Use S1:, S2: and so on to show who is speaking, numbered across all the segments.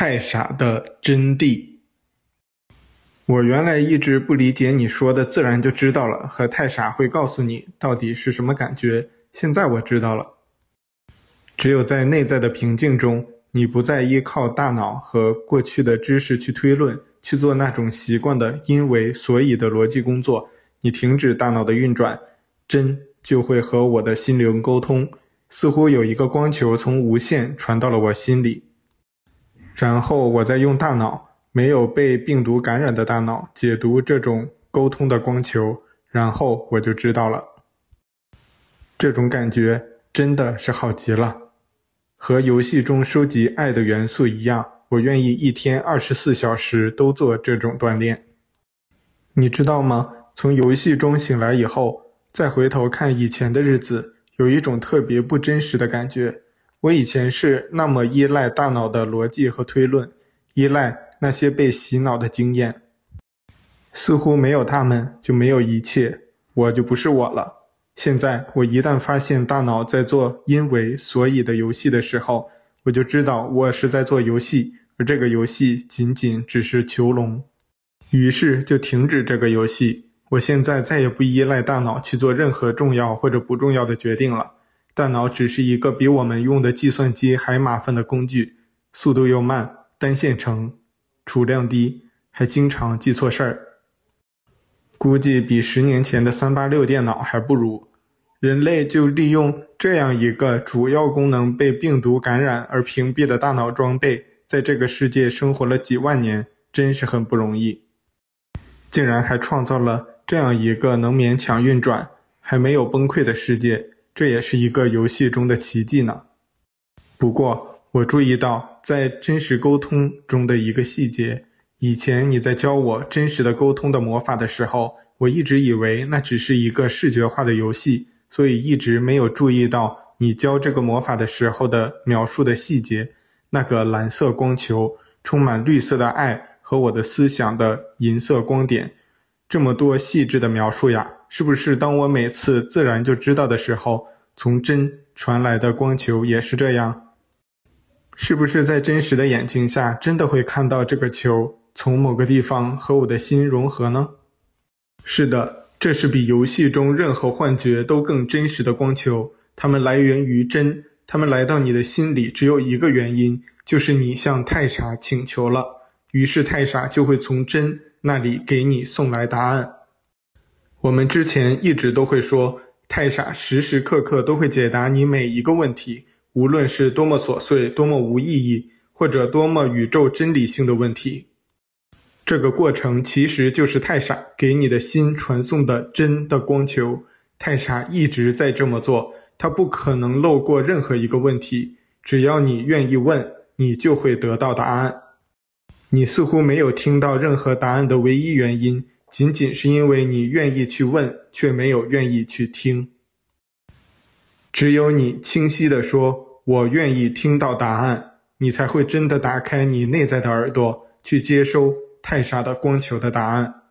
S1: 太傻的真谛。我原来一直不理解你说的“自然就知道了”和“太傻会告诉你到底是什么感觉”，现在我知道了。只有在内在的平静中，你不再依靠大脑和过去的知识去推论，去做那种习惯的因为所以的逻辑工作，你停止大脑的运转，真就会和我的心灵沟通，似乎有一个光球从无限传到了我心里，然后我再用大脑。没有被病毒感染的大脑解读这种沟通的光球，然后我就知道了。这种感觉真的是好极了，和游戏中收集爱的元素一样，我愿意一天二十四小时都做这种锻炼。你知道吗？从游戏中醒来以后，再回头看以前的日子，有一种特别不真实的感觉。我以前是那么依赖大脑的逻辑和推论，依赖。那些被洗脑的经验，似乎没有他们就没有一切，我就不是我了。现在我一旦发现大脑在做因为所以的游戏的时候，我就知道我是在做游戏，而这个游戏仅仅只是囚笼。于是就停止这个游戏。我现在再也不依赖大脑去做任何重要或者不重要的决定了。大脑只是一个比我们用的计算机还麻烦的工具，速度又慢，单线程。储量低，还经常记错事儿，估计比十年前的三八六电脑还不如。人类就利用这样一个主要功能被病毒感染而屏蔽的大脑装备，在这个世界生活了几万年，真是很不容易。竟然还创造了这样一个能勉强运转、还没有崩溃的世界，这也是一个游戏中的奇迹呢。不过，我注意到，在真实沟通中的一个细节。以前你在教我真实的沟通的魔法的时候，我一直以为那只是一个视觉化的游戏，所以一直没有注意到你教这个魔法的时候的描述的细节。那个蓝色光球，充满绿色的爱和我的思想的银色光点，这么多细致的描述呀！是不是当我每次自然就知道的时候，从真传来的光球也是这样？是不是在真实的眼睛下，真的会看到这个球从某个地方和我的心融合呢？是的，这是比游戏中任何幻觉都更真实的光球。它们来源于真，它们来到你的心里只有一个原因，就是你向太傻请求了，于是太傻就会从真那里给你送来答案。我们之前一直都会说，太傻时时刻刻都会解答你每一个问题。无论是多么琐碎、多么无意义，或者多么宇宙真理性的问题，这个过程其实就是太傻给你的心传送的真的光球。太傻一直在这么做，他不可能漏过任何一个问题。只要你愿意问，你就会得到答案。你似乎没有听到任何答案的唯一原因，仅仅是因为你愿意去问，却没有愿意去听。只有你清晰地说“我愿意听到答案”，你才会真的打开你内在的耳朵，去接收太傻的光球的答案。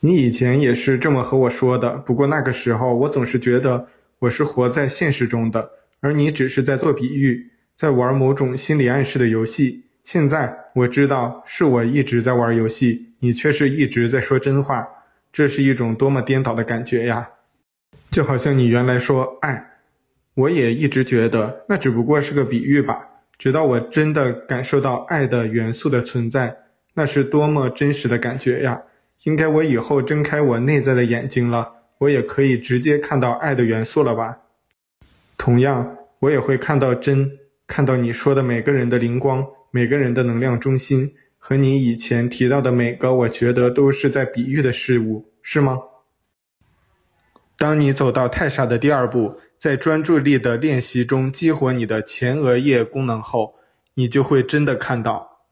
S1: 你以前也是这么和我说的，不过那个时候我总是觉得我是活在现实中的，而你只是在做比喻，在玩某种心理暗示的游戏。现在我知道是我一直在玩游戏，你却是一直在说真话，这是一种多么颠倒的感觉呀！就好像你原来说爱。我也一直觉得那只不过是个比喻吧，直到我真的感受到爱的元素的存在，那是多么真实的感觉呀！应该我以后睁开我内在的眼睛了，我也可以直接看到爱的元素了吧？同样，我也会看到真，看到你说的每个人的灵光，每个人的能量中心，和你以前提到的每个我觉得都是在比喻的事物，是吗？当你走到太傻的第二步，在专注力的练习中激活你的前额叶功能后，你就会真的看到，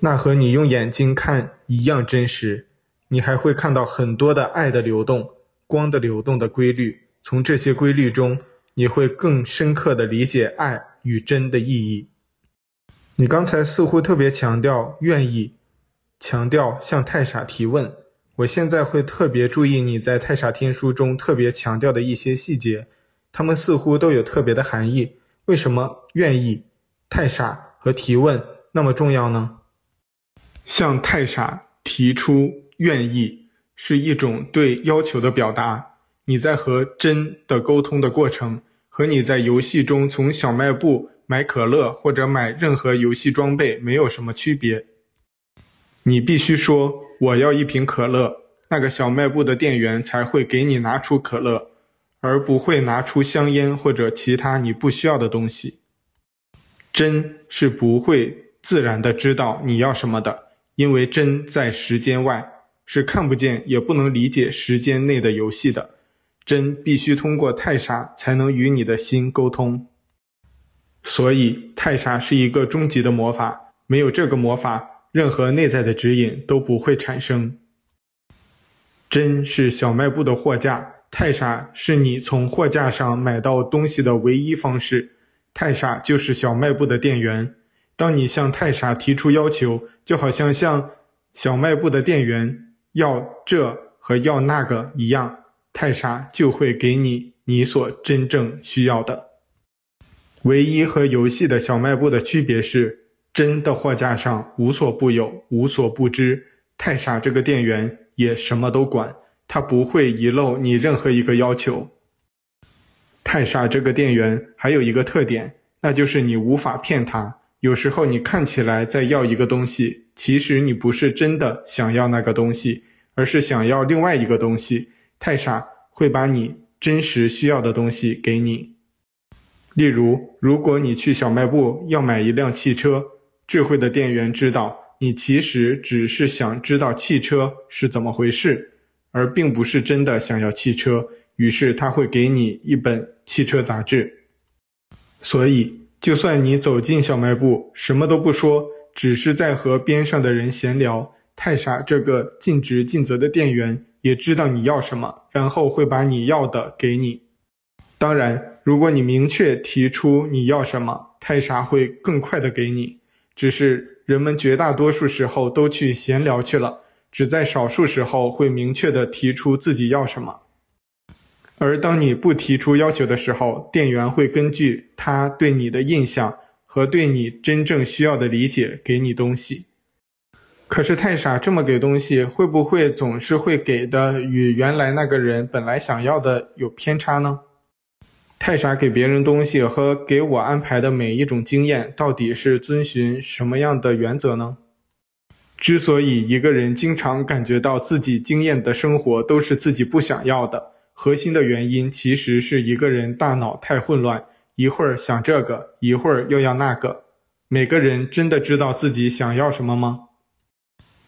S1: 那和你用眼睛看一样真实。你还会看到很多的爱的流动、光的流动的规律。从这些规律中，你会更深刻地理解爱与真的意义。你刚才似乎特别强调愿意，强调向太傻提问。我现在会特别注意你在《太傻天书》中特别强调的一些细节。他们似乎都有特别的含义。为什么愿意、太傻和提问那么重要呢？向太傻提出愿意是一种对要求的表达。你在和真的沟通的过程，和你在游戏中从小卖部买可乐或者买任何游戏装备没有什么区别。你必须说我要一瓶可乐，那个小卖部的店员才会给你拿出可乐，而不会拿出香烟或者其他你不需要的东西。真是不会自然的知道你要什么的，因为真在时间外，是看不见也不能理解时间内的游戏的。真必须通过太傻才能与你的心沟通，所以太傻是一个终极的魔法，没有这个魔法，任何内在的指引都不会产生。真是小卖部的货架，太傻是你从货架上买到东西的唯一方式，太傻就是小卖部的店员。当你向太傻提出要求，就好像向小卖部的店员要这和要那个一样。太傻就会给你你所真正需要的。唯一和游戏的小卖部的区别是，真的货架上无所不有，无所不知。太傻这个店员也什么都管，他不会遗漏你任何一个要求。太傻这个店员还有一个特点，那就是你无法骗他。有时候你看起来在要一个东西，其实你不是真的想要那个东西，而是想要另外一个东西。太傻会把你真实需要的东西给你。例如，如果你去小卖部要买一辆汽车，智慧的店员知道你其实只是想知道汽车是怎么回事，而并不是真的想要汽车，于是他会给你一本汽车杂志。所以，就算你走进小卖部，什么都不说，只是在和边上的人闲聊，太傻这个尽职尽责的店员。也知道你要什么，然后会把你要的给你。当然，如果你明确提出你要什么，太傻会更快的给你。只是人们绝大多数时候都去闲聊去了，只在少数时候会明确的提出自己要什么。而当你不提出要求的时候，店员会根据他对你的印象和对你真正需要的理解给你东西。可是太傻这么给东西，会不会总是会给的与原来那个人本来想要的有偏差呢？太傻给别人东西和给我安排的每一种经验，到底是遵循什么样的原则呢？之所以一个人经常感觉到自己经验的生活都是自己不想要的，核心的原因其实是一个人大脑太混乱，一会儿想这个，一会儿又要那个。每个人真的知道自己想要什么吗？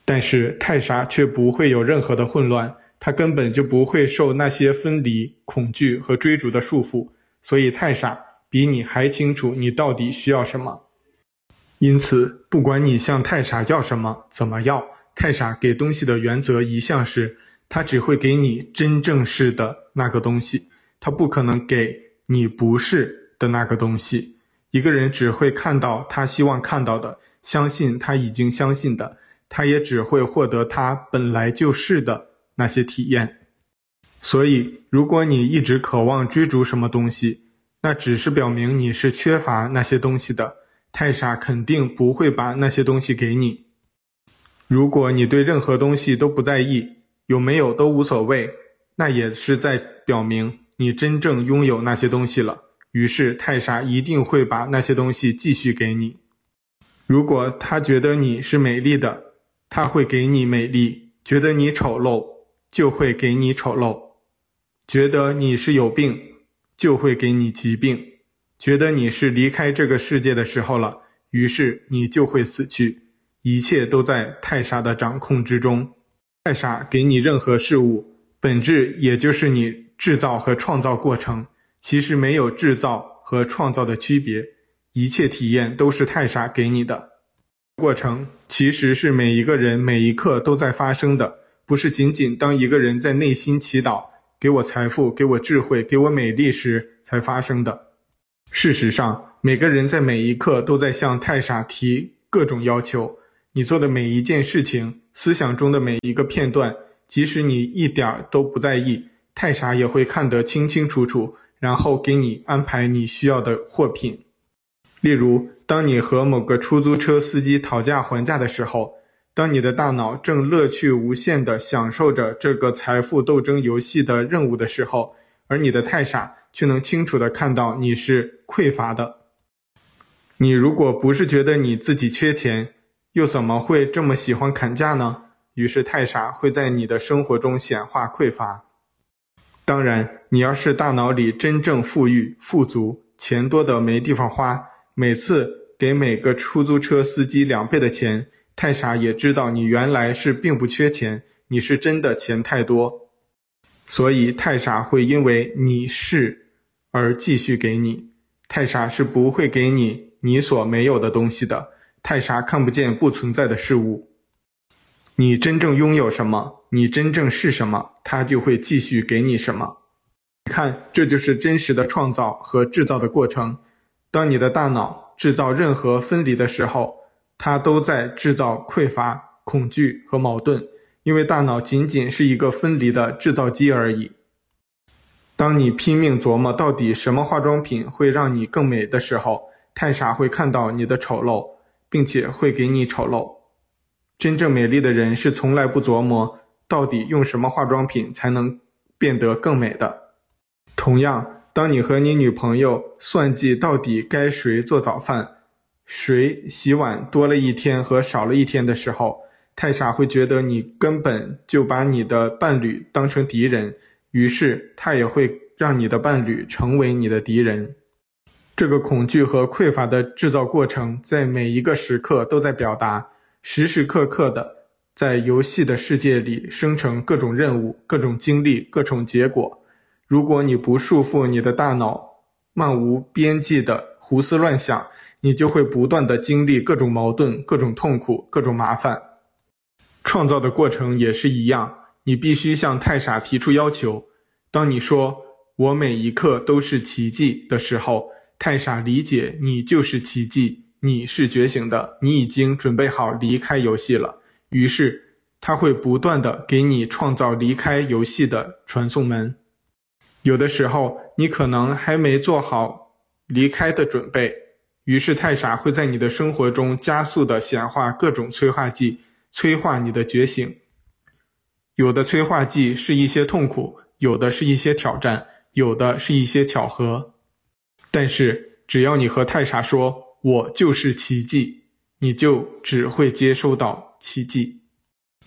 S1: 但是太傻却不会有任何的混乱，他根本就不会受那些分离、恐惧和追逐的束缚，所以太傻比你还清楚你到底需要什么。因此，不管你向太傻要什么、怎么要，太傻给东西的原则一向是，他只会给你真正是的那个东西，他不可能给你不是的那个东西。一个人只会看到他希望看到的，相信他已经相信的。他也只会获得他本来就是的那些体验，所以，如果你一直渴望追逐什么东西，那只是表明你是缺乏那些东西的。太傻肯定不会把那些东西给你。如果你对任何东西都不在意，有没有都无所谓，那也是在表明你真正拥有那些东西了。于是，太傻一定会把那些东西继续给你。如果他觉得你是美丽的，他会给你美丽，觉得你丑陋，就会给你丑陋；觉得你是有病，就会给你疾病；觉得你是离开这个世界的时候了，于是你就会死去。一切都在太傻的掌控之中。太傻给你任何事物，本质也就是你制造和创造过程，其实没有制造和创造的区别，一切体验都是太傻给你的。过程其实是每一个人每一刻都在发生的，不是仅仅当一个人在内心祈祷“给我财富，给我智慧，给我美丽”时才发生的。事实上，每个人在每一刻都在向太傻提各种要求。你做的每一件事情，思想中的每一个片段，即使你一点儿都不在意，太傻也会看得清清楚楚，然后给你安排你需要的货品。例如，当你和某个出租车司机讨价还价的时候，当你的大脑正乐趣无限地享受着这个财富斗争游戏的任务的时候，而你的太傻却能清楚地看到你是匮乏的。你如果不是觉得你自己缺钱，又怎么会这么喜欢砍价呢？于是太傻会在你的生活中显化匮乏。当然，你要是大脑里真正富裕、富足，钱多得没地方花，每次给每个出租车司机两倍的钱。太傻也知道你原来是并不缺钱，你是真的钱太多，所以太傻会因为你是而继续给你。太傻是不会给你你所没有的东西的。太傻看不见不存在的事物。你真正拥有什么，你真正是什么，他就会继续给你什么。你看，这就是真实的创造和制造的过程。当你的大脑制造任何分离的时候，它都在制造匮乏、恐惧和矛盾，因为大脑仅仅是一个分离的制造机而已。当你拼命琢磨到底什么化妆品会让你更美的时候，太傻会看到你的丑陋，并且会给你丑陋。真正美丽的人是从来不琢磨到底用什么化妆品才能变得更美的。同样，当你和你女朋友算计到底该谁做早饭，谁洗碗多了一天和少了一天的时候，太傻会觉得你根本就把你的伴侣当成敌人，于是他也会让你的伴侣成为你的敌人。这个恐惧和匮乏的制造过程，在每一个时刻都在表达，时时刻刻的在游戏的世界里生成各种任务、各种经历、各种结果。如果你不束缚你的大脑，漫无边际的胡思乱想，你就会不断的经历各种矛盾、各种痛苦、各种麻烦。创造的过程也是一样，你必须向太傻提出要求。当你说“我每一刻都是奇迹”的时候，太傻理解你就是奇迹，你是觉醒的，你已经准备好离开游戏了。于是，他会不断的给你创造离开游戏的传送门。有的时候，你可能还没做好离开的准备。于是太傻会在你的生活中加速的显化各种催化剂，催化你的觉醒。有的催化剂是一些痛苦，有的是一些挑战，有的是一些巧合。但是只要你和太傻说“我就是奇迹”，你就只会接收到奇迹。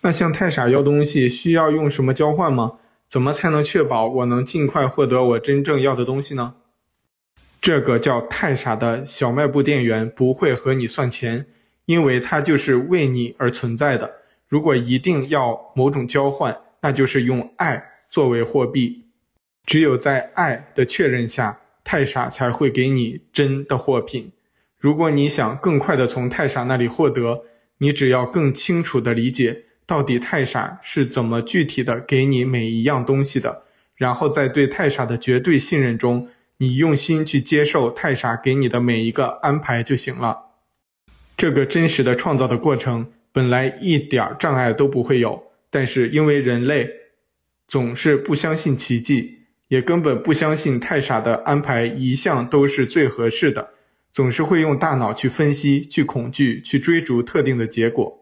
S1: 那向太傻要东西需要用什么交换吗？怎么才能确保我能尽快获得我真正要的东西呢？这个叫太傻的小卖部店员不会和你算钱，因为他就是为你而存在的。如果一定要某种交换，那就是用爱作为货币。只有在爱的确认下，太傻才会给你真的货品。如果你想更快的从太傻那里获得，你只要更清楚的理解到底太傻是怎么具体的给你每一样东西的，然后在对太傻的绝对信任中。你用心去接受太傻给你的每一个安排就行了。这个真实的创造的过程本来一点障碍都不会有，但是因为人类总是不相信奇迹，也根本不相信太傻的安排一向都是最合适的，总是会用大脑去分析、去恐惧、去追逐特定的结果。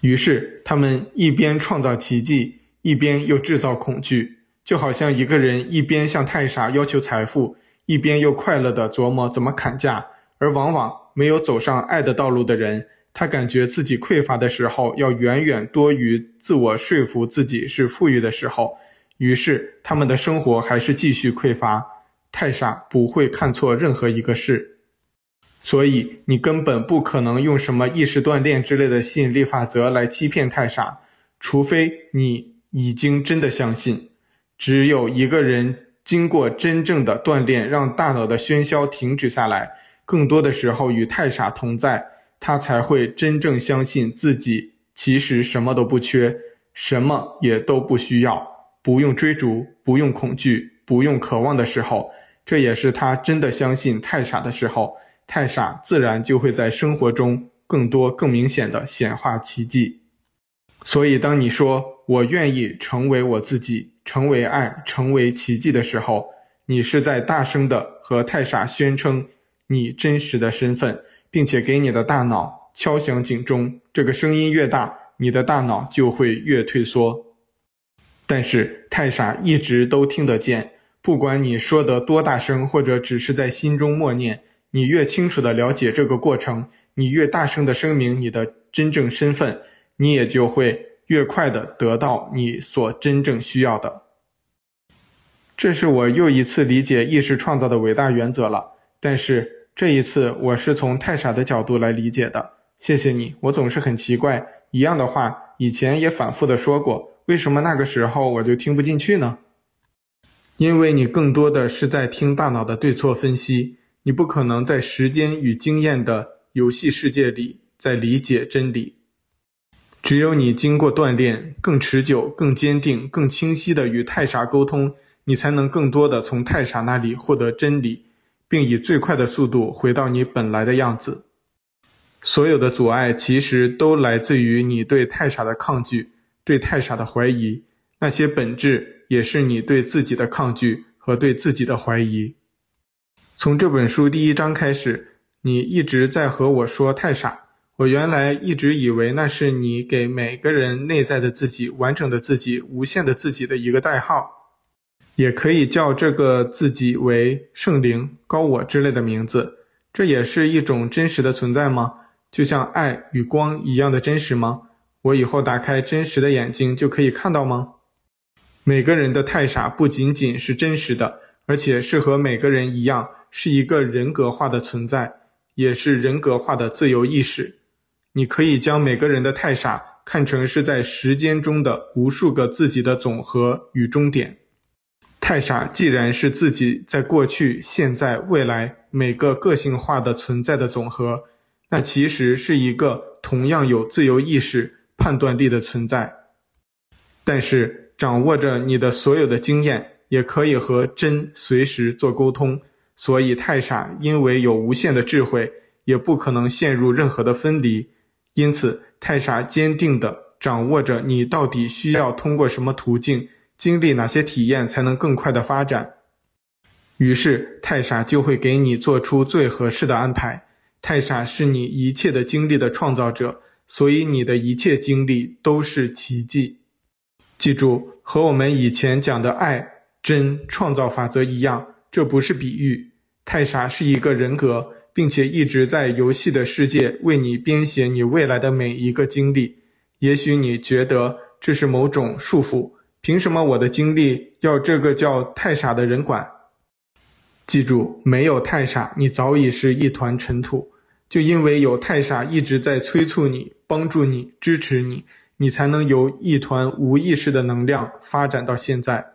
S1: 于是他们一边创造奇迹，一边又制造恐惧。就好像一个人一边向太傻要求财富，一边又快乐地琢磨怎么砍价，而往往没有走上爱的道路的人，他感觉自己匮乏的时候，要远远多于自我说服自己是富裕的时候，于是他们的生活还是继续匮乏。太傻不会看错任何一个事，所以你根本不可能用什么意识锻炼之类的吸引力法则来欺骗太傻，除非你已经真的相信。只有一个人经过真正的锻炼，让大脑的喧嚣停止下来，更多的时候与太傻同在，他才会真正相信自己其实什么都不缺，什么也都不需要，不用追逐，不用恐惧，不用渴望的时候，这也是他真的相信太傻的时候，太傻自然就会在生活中更多、更明显的显化奇迹。所以，当你说我愿意成为我自己。成为爱，成为奇迹的时候，你是在大声的和太傻宣称，你真实的身份，并且给你的大脑敲响警钟。这个声音越大，你的大脑就会越退缩。但是太傻一直都听得见，不管你说得多大声，或者只是在心中默念，你越清楚的了解这个过程，你越大声的声明你的真正身份，你也就会越快的得到你所真正需要的。这是我又一次理解意识创造的伟大原则了，但是这一次我是从太傻的角度来理解的。谢谢你，我总是很奇怪，一样的话以前也反复的说过。为什么那个时候我就听不进去呢？因为你更多的是在听大脑的对错分析，你不可能在时间与经验的游戏世界里在理解真理。只有你经过锻炼，更持久、更坚定、更清晰地与太傻沟通，你才能更多地从太傻那里获得真理，并以最快的速度回到你本来的样子。所有的阻碍其实都来自于你对太傻的抗拒。对太傻的怀疑，那些本质也是你对自己的抗拒和对自己的怀疑。从这本书第一章开始，你一直在和我说太傻。我原来一直以为那是你给每个人内在的自己、完整的自己、无限的自己的一个代号，也可以叫这个自己为圣灵、高我之类的名字。这也是一种真实的存在吗？就像爱与光一样的真实吗？我以后打开真实的眼睛就可以看到吗？每个人的太傻不仅仅是真实的，而且是和每个人一样，是一个人格化的存在，也是人格化的自由意识。你可以将每个人的太傻看成是在时间中的无数个自己的总和与终点。太傻既然是自己在过去、现在、未来每个个性化的存在的总和，那其实是一个同样有自由意识。判断力的存在，但是掌握着你的所有的经验，也可以和真随时做沟通。所以太傻因为有无限的智慧，也不可能陷入任何的分离。因此，太傻坚定地掌握着你到底需要通过什么途径，经历哪些体验才能更快的发展。于是，太傻就会给你做出最合适的安排。太傻是你一切的经历的创造者。所以你的一切经历都是奇迹。记住，和我们以前讲的爱、真、创造法则一样，这不是比喻。太傻是一个人格，并且一直在游戏的世界为你编写你未来的每一个经历。也许你觉得这是某种束缚，凭什么我的经历要这个叫太傻的人管？记住，没有太傻，你早已是一团尘土。就因为有太傻一直在催促你、帮助你、支持你，你才能由一团无意识的能量发展到现在。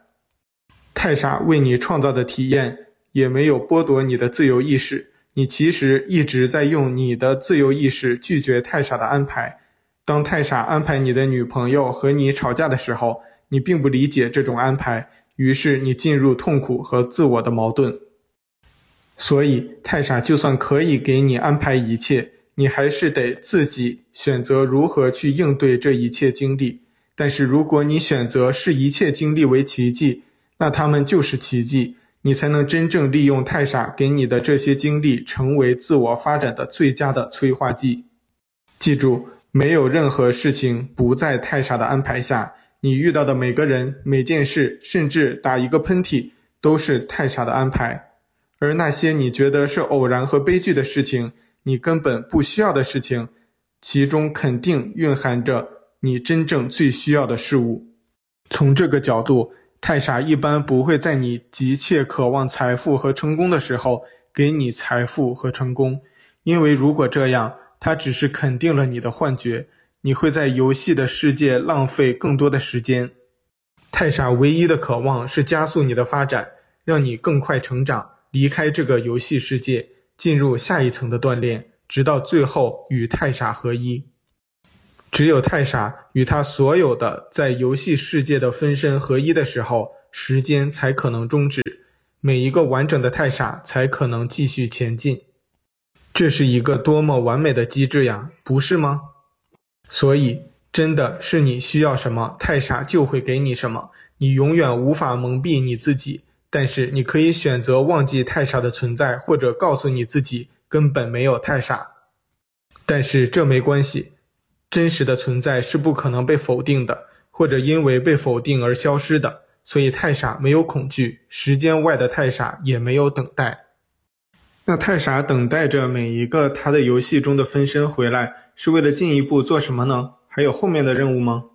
S1: 太傻为你创造的体验也没有剥夺你的自由意识，你其实一直在用你的自由意识拒绝太傻的安排。当太傻安排你的女朋友和你吵架的时候，你并不理解这种安排，于是你进入痛苦和自我的矛盾。所以，太傻就算可以给你安排一切，你还是得自己选择如何去应对这一切经历。但是，如果你选择视一切经历为奇迹，那它们就是奇迹，你才能真正利用太傻给你的这些经历，成为自我发展的最佳的催化剂。记住，没有任何事情不在太傻的安排下。你遇到的每个人、每件事，甚至打一个喷嚏，都是太傻的安排。而那些你觉得是偶然和悲剧的事情，你根本不需要的事情，其中肯定蕴含着你真正最需要的事物。从这个角度，太傻一般不会在你急切渴望财富和成功的时候给你财富和成功，因为如果这样，它只是肯定了你的幻觉，你会在游戏的世界浪费更多的时间。太傻唯一的渴望是加速你的发展，让你更快成长。离开这个游戏世界，进入下一层的锻炼，直到最后与太傻合一。只有太傻与他所有的在游戏世界的分身合一的时候，时间才可能终止，每一个完整的太傻才可能继续前进。这是一个多么完美的机制呀，不是吗？所以，真的是你需要什么，太傻就会给你什么。你永远无法蒙蔽你自己。但是你可以选择忘记太傻的存在，或者告诉你自己根本没有太傻。但是这没关系，真实的存在是不可能被否定的，或者因为被否定而消失的。所以太傻没有恐惧，时间外的太傻也没有等待。那太傻等待着每一个他的游戏中的分身回来，是为了进一步做什么呢？还有后面的任务吗？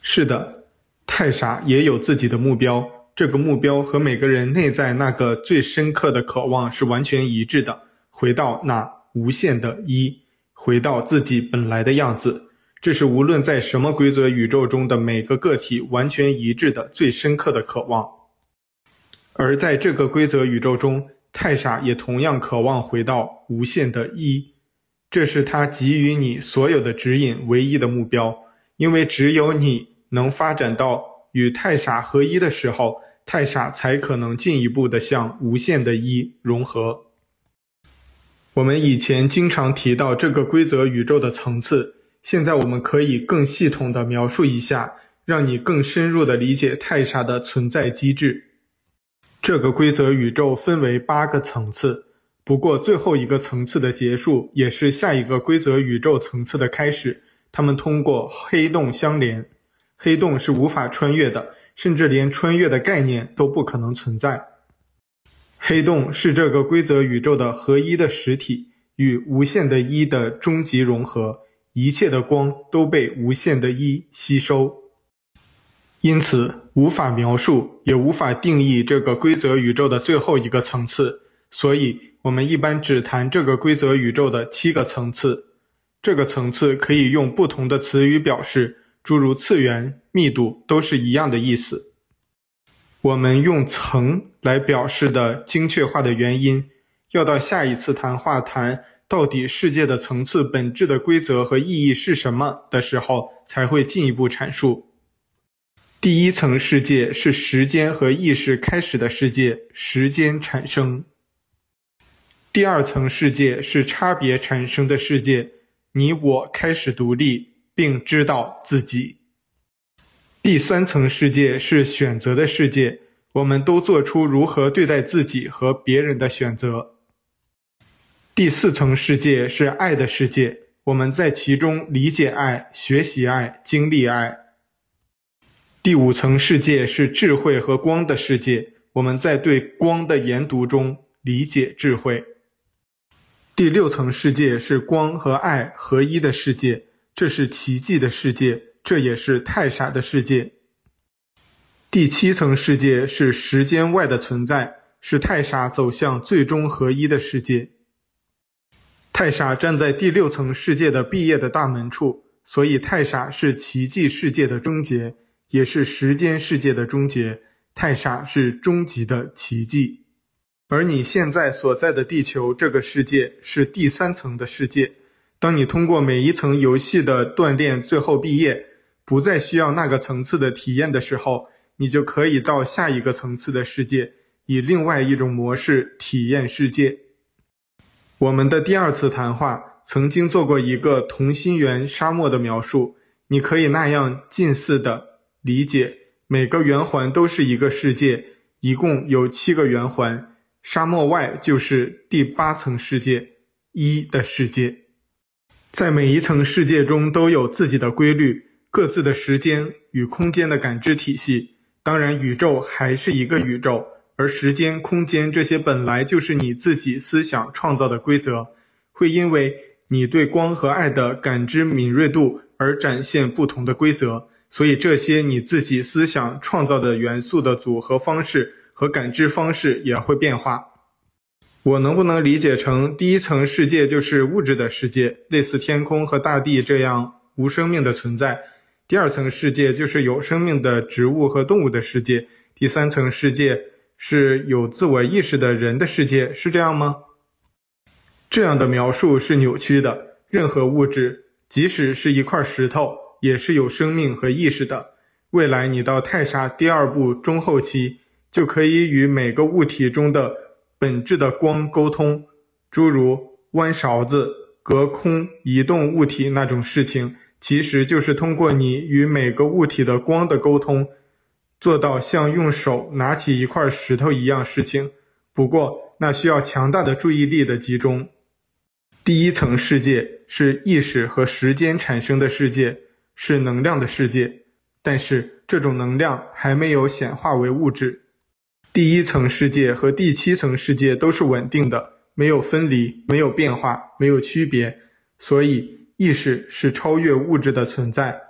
S1: 是的，太傻也有自己的目标，这个目标和每个人内在那个最深刻的渴望是完全一致的，回到那无限的一，回到自己本来的样子。这是无论在什么规则宇宙中的每个个体完全一致的最深刻的渴望，而在这个规则宇宙中，太傻也同样渴望回到无限的一，这是他给予你所有的指引唯一的目标，因为只有你能发展到与太傻合一的时候，太傻才可能进一步的向无限的一融合。我们以前经常提到这个规则宇宙的层次。现在我们可以更系统地描述一下，让你更深入地理解太傻的存在机制。这个规则宇宙分为八个层次，不过最后一个层次的结束也是下一个规则宇宙层次的开始。它们通过黑洞相连，黑洞是无法穿越的，甚至连穿越的概念都不可能存在。黑洞是这个规则宇宙的合一的实体，与无限的一的终极融合。一切的光都被无限的一吸收，因此无法描述，也无法定义这个规则宇宙的最后一个层次。所以，我们一般只谈这个规则宇宙的七个层次。这个层次可以用不同的词语表示，诸如次元、密度，都是一样的意思。我们用层来表示的精确化的原因，要到下一次谈话谈。到底世界的层次本质的规则和意义是什么的时候，才会进一步阐述。第一层世界是时间和意识开始的世界，时间产生。第二层世界是差别产生的世界，你我开始独立并知道自己。第三层世界是选择的世界，我们都做出如何对待自己和别人的选择。第四层世界是爱的世界，我们在其中理解爱、学习爱、经历爱。第五层世界是智慧和光的世界，我们在对光的研读中理解智慧。第六层世界是光和爱合一的世界，这是奇迹的世界，这也是太傻的世界。第七层世界是时间外的存在，是太傻走向最终合一的世界。太傻站在第六层世界的毕业的大门处，所以太傻是奇迹世界的终结，也是时间世界的终结。太傻是终极的奇迹，而你现在所在的地球这个世界是第三层的世界。当你通过每一层游戏的锻炼，最后毕业，不再需要那个层次的体验的时候，你就可以到下一个层次的世界，以另外一种模式体验世界。我们的第二次谈话曾经做过一个同心圆沙漠的描述，你可以那样近似的理解，每个圆环都是一个世界，一共有七个圆环，沙漠外就是第八层世界，一的世界。在每一层世界中都有自己的规律，各自的时间与空间的感知体系，当然宇宙还是一个宇宙。而时间、空间这些本来就是你自己思想创造的规则，会因为你对光和爱的感知敏锐度而展现不同的规则。所以这些你自己思想创造的元素的组合方式和感知方式也会变化。我能不能理解成第一层世界就是物质的世界，类似天空和大地这样无生命的存在？第二层世界就是有生命的植物和动物的世界，第三层世界。是有自我意识的人的世界，是这样吗？这样的描述是扭曲的。任何物质，即使是一块石头，也是有生命和意识的。未来你到太傻第二步中后期，就可以与每个物体中的本质的光沟通，诸如弯勺子、隔空移动物体那种事情，其实就是通过你与每个物体的光的沟通。做到像用手拿起一块石头一样事情。不过，那需要强大的注意力的集中。第一层世界是意识和时间产生的世界，是能量的世界，但是这种能量还没有显化为物质。第一层世界和第七层世界都是稳定的，没有分离，没有变化，没有区别，所以意识是超越物质的存在。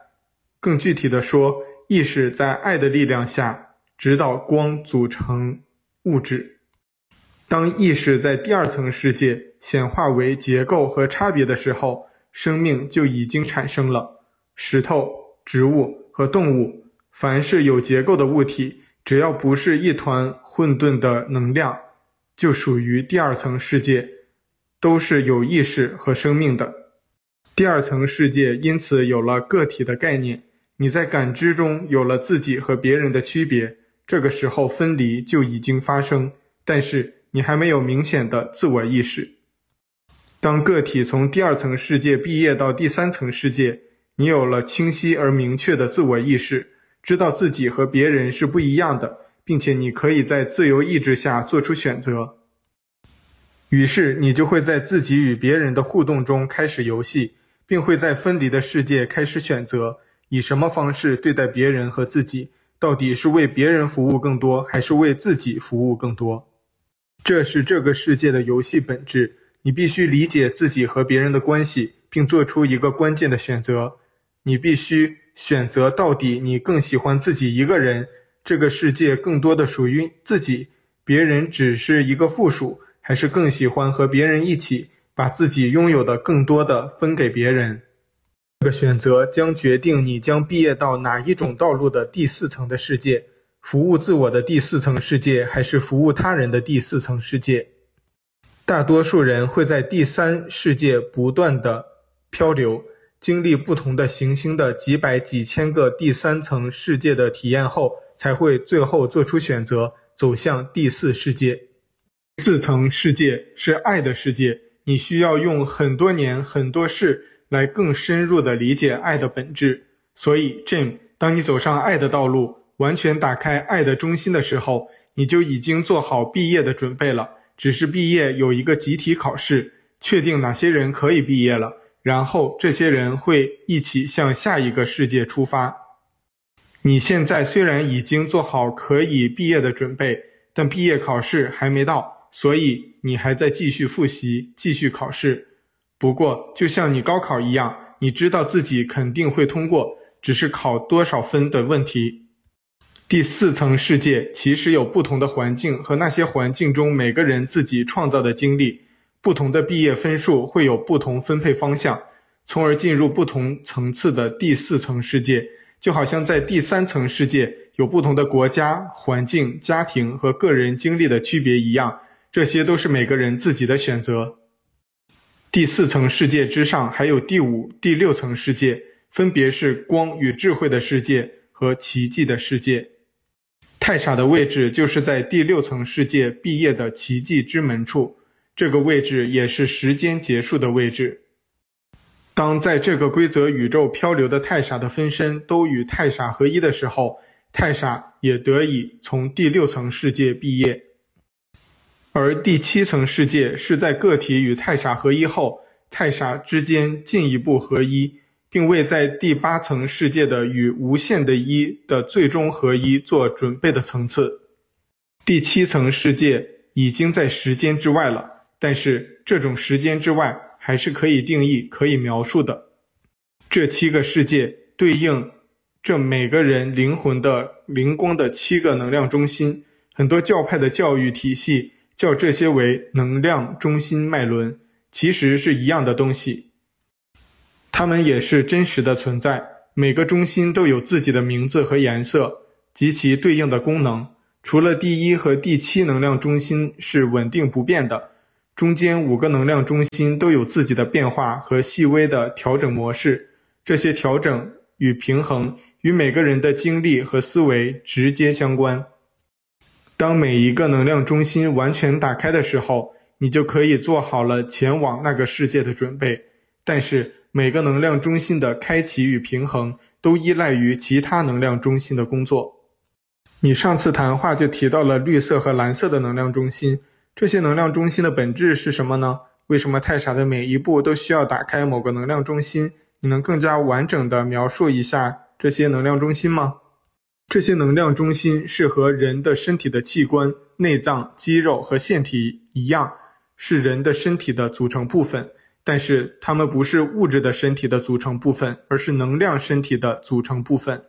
S1: 更具体的说，意识在爱的力量下指导光组成物质。当意识在第二层世界显化为结构和差别的时候，生命就已经产生了。石头、植物和动物，凡是有结构的物体，只要不是一团混沌的能量，就属于第二层世界，都是有意识和生命的。第二层世界因此有了个体的概念，你在感知中有了自己和别人的区别，这个时候分离就已经发生，但是。你还没有明显的自我意识。当个体从第二层世界毕业到第三层世界，你有了清晰而明确的自我意识，知道自己和别人是不一样的，并且你可以在自由意志下做出选择。于是你就会在自己与别人的互动中开始游戏，并会在分离的世界开始选择以什么方式对待别人和自己，到底是为别人服务更多，还是为自己服务更多？这是这个世界的游戏本质。你必须理解自己和别人的关系，并做出一个关键的选择。你必须选择到底你更喜欢自己一个人，这个世界更多的属于自己，别人只是一个附属，还是更喜欢和别人一起把自己拥有的更多的分给别人。这个选择将决定你将毕业到哪一种道路的第四层的世界。服务自我的第四层世界，还是服务他人的第四层世界？大多数人会在第三世界不断地漂流，经历不同的行星的几百几千个第三层世界的体验后，才会最后做出选择，走向第四世界。四层世界是爱的世界，你需要用很多年、很多事来更深入地理解爱的本质。所以，Jim，当你走上爱的道路，完全打开爱的中心的时候，你就已经做好毕业的准备了。只是毕业有一个集体考试，确定哪些人可以毕业了，然后这些人会一起向下一个世界出发。你现在虽然已经做好可以毕业的准备，但毕业考试还没到，所以你还在继续复习，继续考试。不过，就像你高考一样，你知道自己肯定会通过，只是考多少分的问题。第四层世界其实有不同的环境和那些环境中每个人自己创造的经历，不同的毕业分数会有不同分配方向，从而进入不同层次的第四层世界。就好像在第三层世界有不同的国家、环境、家庭和个人经历的区别一样，这些都是每个人自己的选择。第四层世界之上还有第五、第六层世界，分别是光与智慧的世界和奇迹的世界。太傻的位置就是在第六层世界毕业的奇迹之门处，这个位置也是时间结束的位置。当在这个规则宇宙漂流的太傻的分身都与太傻合一的时候，太傻也得以从第六层世界毕业。而第七层世界是在个体与太傻合一后，太傻之间进一步合一。并为在第八层世界的与无限的一的最终合一做准备的层次。第七层世界已经在时间之外了，但是这种时间之外还是可以定义、可以描述的。这七个世界对应这每个人灵魂的灵光的七个能量中心。很多教派的教育体系叫这些为能量中心脉轮，其实是一样的东西。它们也是真实的存在，每个中心都有自己的名字和颜色及其对应的功能。除了第一和第七能量中心是稳定不变的，中间五个能量中心都有自己的变化和细微的调整模式。这些调整与平衡与每个人的经历和思维直接相关。当每一个能量中心完全打开的时候，你就可以做好了前往那个世界的准备。但是，每个能量中心的开启与平衡都依赖于其他能量中心的工作。你上次谈话就提到了绿色和蓝色的能量中心，这些能量中心的本质是什么呢？为什么太傻的每一步都需要打开某个能量中心？你能更加完整地描述一下这些能量中心吗？这些能量中心是和人的身体的器官、内脏、肌肉和腺体一样，是人的身体的组成部分，但是它们不是物质的身体的组成部分，而是能量身体的组成部分。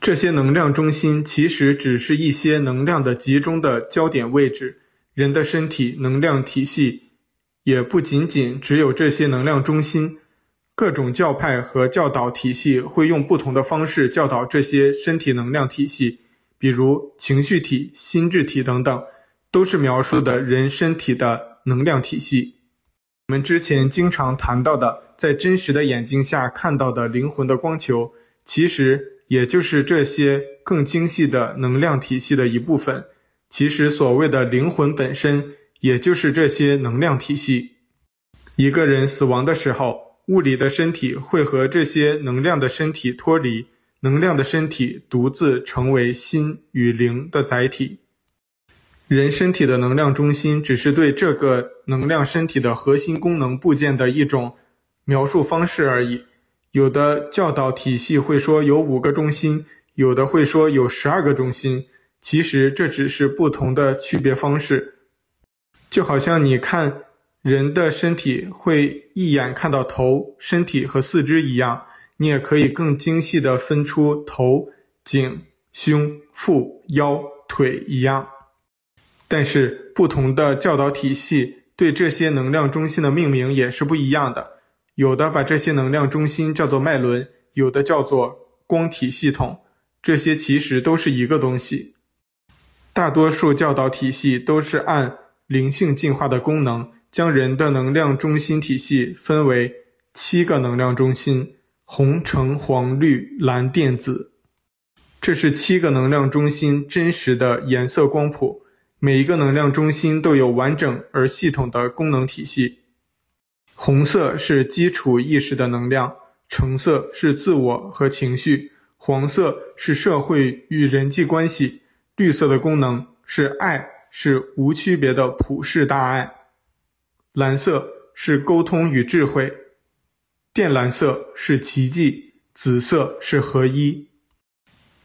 S1: 这些能量中心其实只是一些能量的集中的焦点位置。人的身体能量体系也不仅仅只有这些能量中心，各种教派和教导体系会用不同的方式教导这些身体能量体系，比如情绪体、心智体等等，都是描述的人身体的能量体系。我们之前经常谈到的，在真实的眼睛下看到的灵魂的光球，其实也就是这些更精细的能量体系的一部分。其实所谓的灵魂本身，也就是这些能量体系。一个人死亡的时候，物理的身体会和这些能量的身体脱离，能量的身体独自成为心与灵的载体。人身体的能量中心只是对这个能量身体的核心功能部件的一种描述方式而已。有的教导体系会说有五个中心，有的会说有十二个中心。其实这只是不同的区别方式，就好像你看人的身体会一眼看到头、身体和四肢一样，你也可以更精细的分出头、颈、胸、腹、腰、腿一样。但是不同的教导体系对这些能量中心的命名也是不一样的。有的把这些能量中心叫做脉轮，有的叫做光体系统，这些其实都是一个东西。大多数教导体系都是按灵性进化的功能，将人的能量中心体系分为七个能量中心：红、橙、黄、绿、蓝、靛、紫。这是七个能量中心真实的颜色光谱。每一个能量中心都有完整而系统的功能体系。红色是基础意识的能量，橙色是自我和情绪，黄色是社会与人际关系，绿色的功能是爱，是无区别的普世大爱，蓝色是沟通与智慧，靛蓝色是奇迹，紫色是合一。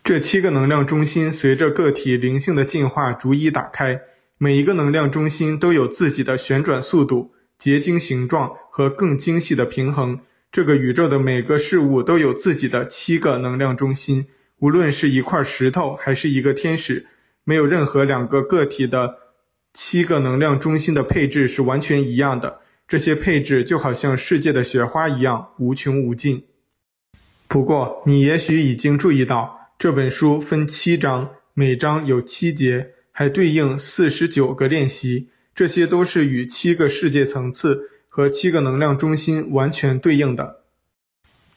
S1: 这七个能量中心随着个体灵性的进化逐一打开，每一个能量中心都有自己的旋转速度。结晶形状和更精细的平衡，这个宇宙的每个事物都有自己的七个能量中心。无论是一块石头还是一个天使，没有任何两个个体的七个能量中心的配置是完全一样的。这些配置就好像世界的雪花一样无穷无尽。不过，你也许已经注意到，这本书分七章，每章有七节，还对应四十九个练习。这些都是与七个世界层次和七个能量中心完全对应的。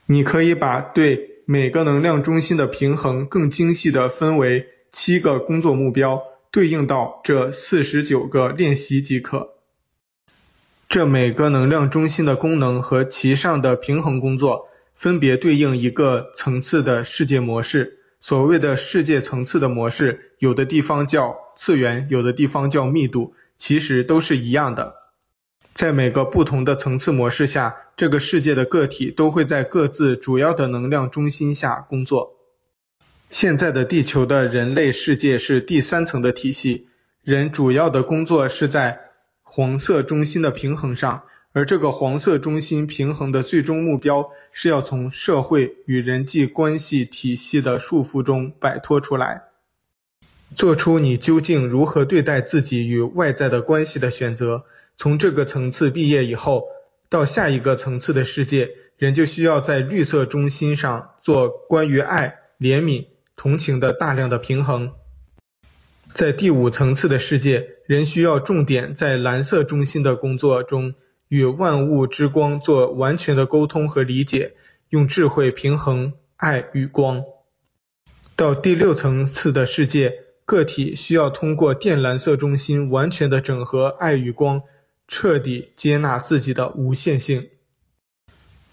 S1: 你可以把对每个能量中心的平衡更精细地分为七个工作目标，对应到这四十九个练习即可。这每个能量中心的功能和其上的平衡工作，分别对应一个层次的世界模式。所谓的世界层次的模式，有的地方叫次元，有的地方叫密度。其实都是一样的，在每个不同的层次模式下，这个世界的个体都会在各自主要的能量中心下工作。现在的地球的人类世界是第三层的体系，人主要的工作是在黄色中心的平衡上，而这个黄色中心平衡的最终目标是要从社会与人际关系体系的束缚中摆脱出来。做出你究竟如何对待自己与外在的关系的选择。从这个层次毕业以后，到下一个层次的世界，人就需要在绿色中心上做关于爱、怜悯、同情的大量的平衡。在第五层次的世界，人需要重点在蓝色中心的工作中，与万物之光做完全的沟通和理解，用智慧平衡爱与光。到第六层次的世界。个体需要通过靛蓝色中心完全的整合爱与光，彻底接纳自己的无限性。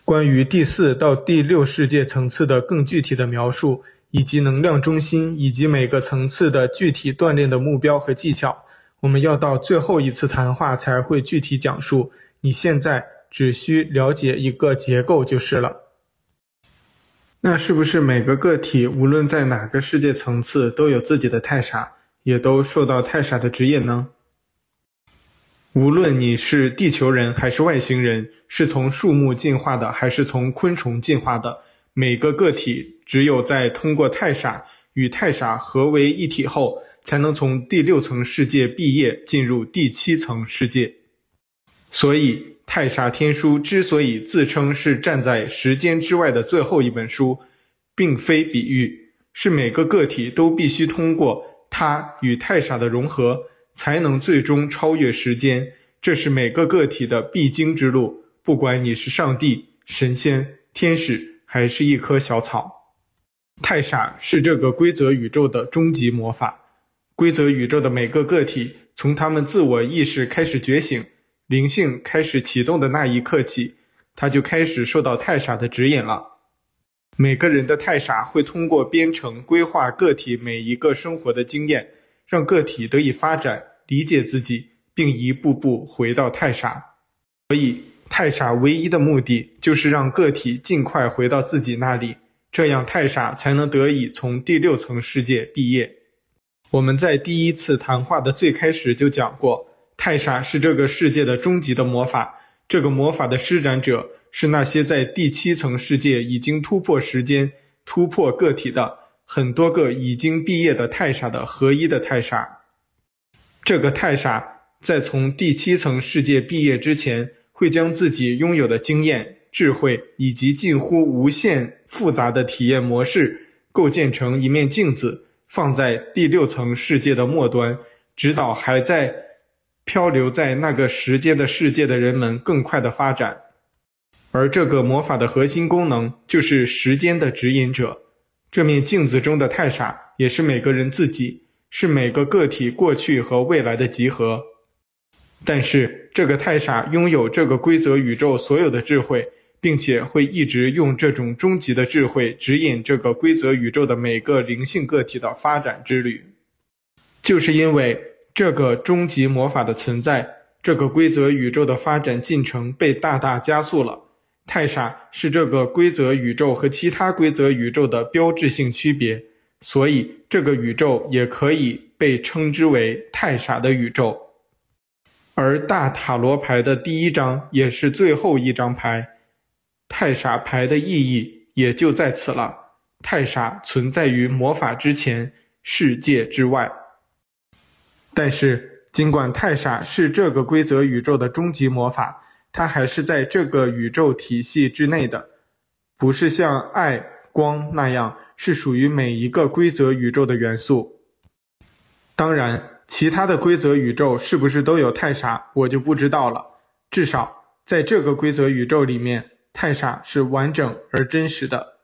S1: 关于第四到第六世界层次的更具体的描述，以及能量中心，以及每个层次的具体锻炼的目标和技巧。我们要到最后一次谈话才会具体讲述。你现在只需了解一个结构就是了。那是不是每个个体无论在哪个世界层次都有自己的太傻，也都受到太傻的指引呢？无论你是地球人还是外星人，是从树木进化的还是从昆虫进化的，每个个体只有在通过太傻与太傻合为一体后，才能从第六层世界毕业，进入第七层世界。所以，太傻天书之所以自称是站在时间之外的最后一本书，并非比喻，是每个个体都必须通过它与太傻的融合，才能最终超越时间。这是每个个体的必经之路，不管你是上帝、神仙、天使，还是一棵小草。太傻是这个规则宇宙的终极魔法。规则宇宙的每个个体，从他们自我意识开始觉醒、灵性开始启动的那一刻起，他就开始受到太傻的指引了。每个人的太傻会通过编程规划个体每一个生活的经验，让个体得以发展、理解自己，并一步步回到太傻。所以，太傻唯一的目的就是让个体尽快回到自己那里，这样太傻才能得以从第六层世界毕业。我们在第一次谈话的最开始就讲过，太傻是这个世界的终极的魔法。这个魔法的施展者是那些在第七层世界已经突破时间、突破个体的很多个已经毕业的太傻的合一的太傻。这个太傻在从第七层世界毕业之前，会将自己拥有的经验、智慧以及近乎无限复杂的体验模式构建成一面镜子。放在第六层世界的末端，指导还在漂流在那个时间的世界的人们更快的发展。而这个魔法的核心功能就是时间的指引者。这面镜子中的太傻也是每个人自己，是每个个体过去和未来的集合。但是这个太傻拥有这个规则宇宙所有的智慧。并且会一直用这种终极的智慧指引这个规则宇宙的每个灵性个体的发展之旅。就是因为这个终极魔法的存在，这个规则宇宙的发展进程被大大加速了。太傻是这个规则宇宙和其他规则宇宙的标志性区别，所以这个宇宙也可以被称之为太傻的宇宙。而大塔罗牌的第一张也是最后一张牌。太傻牌的意义也就在此了。太傻存在于魔法之前，世界之外。但是，尽管太傻是这个规则宇宙的终极魔法，它还是在这个宇宙体系之内的，不是像爱、光那样是属于每一个规则宇宙的元素。当然，其他的规则宇宙是不是都有太傻，我就不知道了。至少在这个规则宇宙里面。太傻是完整而真实的，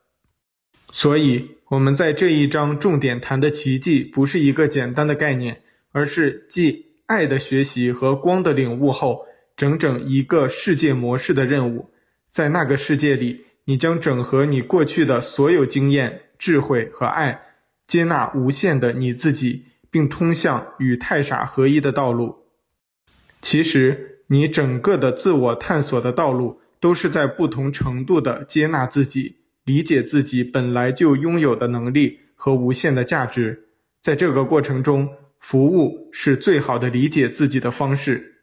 S1: 所以我们在这一章重点谈的奇迹不是一个简单的概念，而是继爱的学习和光的领悟后，整整一个世界模式的任务。在那个世界里，你将整合你过去的所有经验、智慧和爱，接纳无限的你自己，并通向与太傻合一的道路。其实，你整个的自我探索的道路。都是在不同程度的接纳自己，理解自己本来就拥有的能力和无限的价值。在这个过程中，服务是最好的理解自己的方式。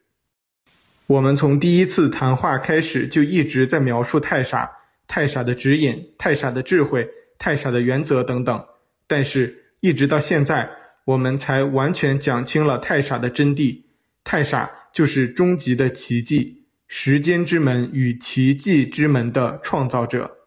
S1: 我们从第一次谈话开始就一直在描述太傻、太傻的指引、太傻的智慧、太傻的原则等等，但是，一直到现在，我们才完全讲清了太傻的真谛。太傻就是终极的奇迹。时间之门与奇迹之门的创造者。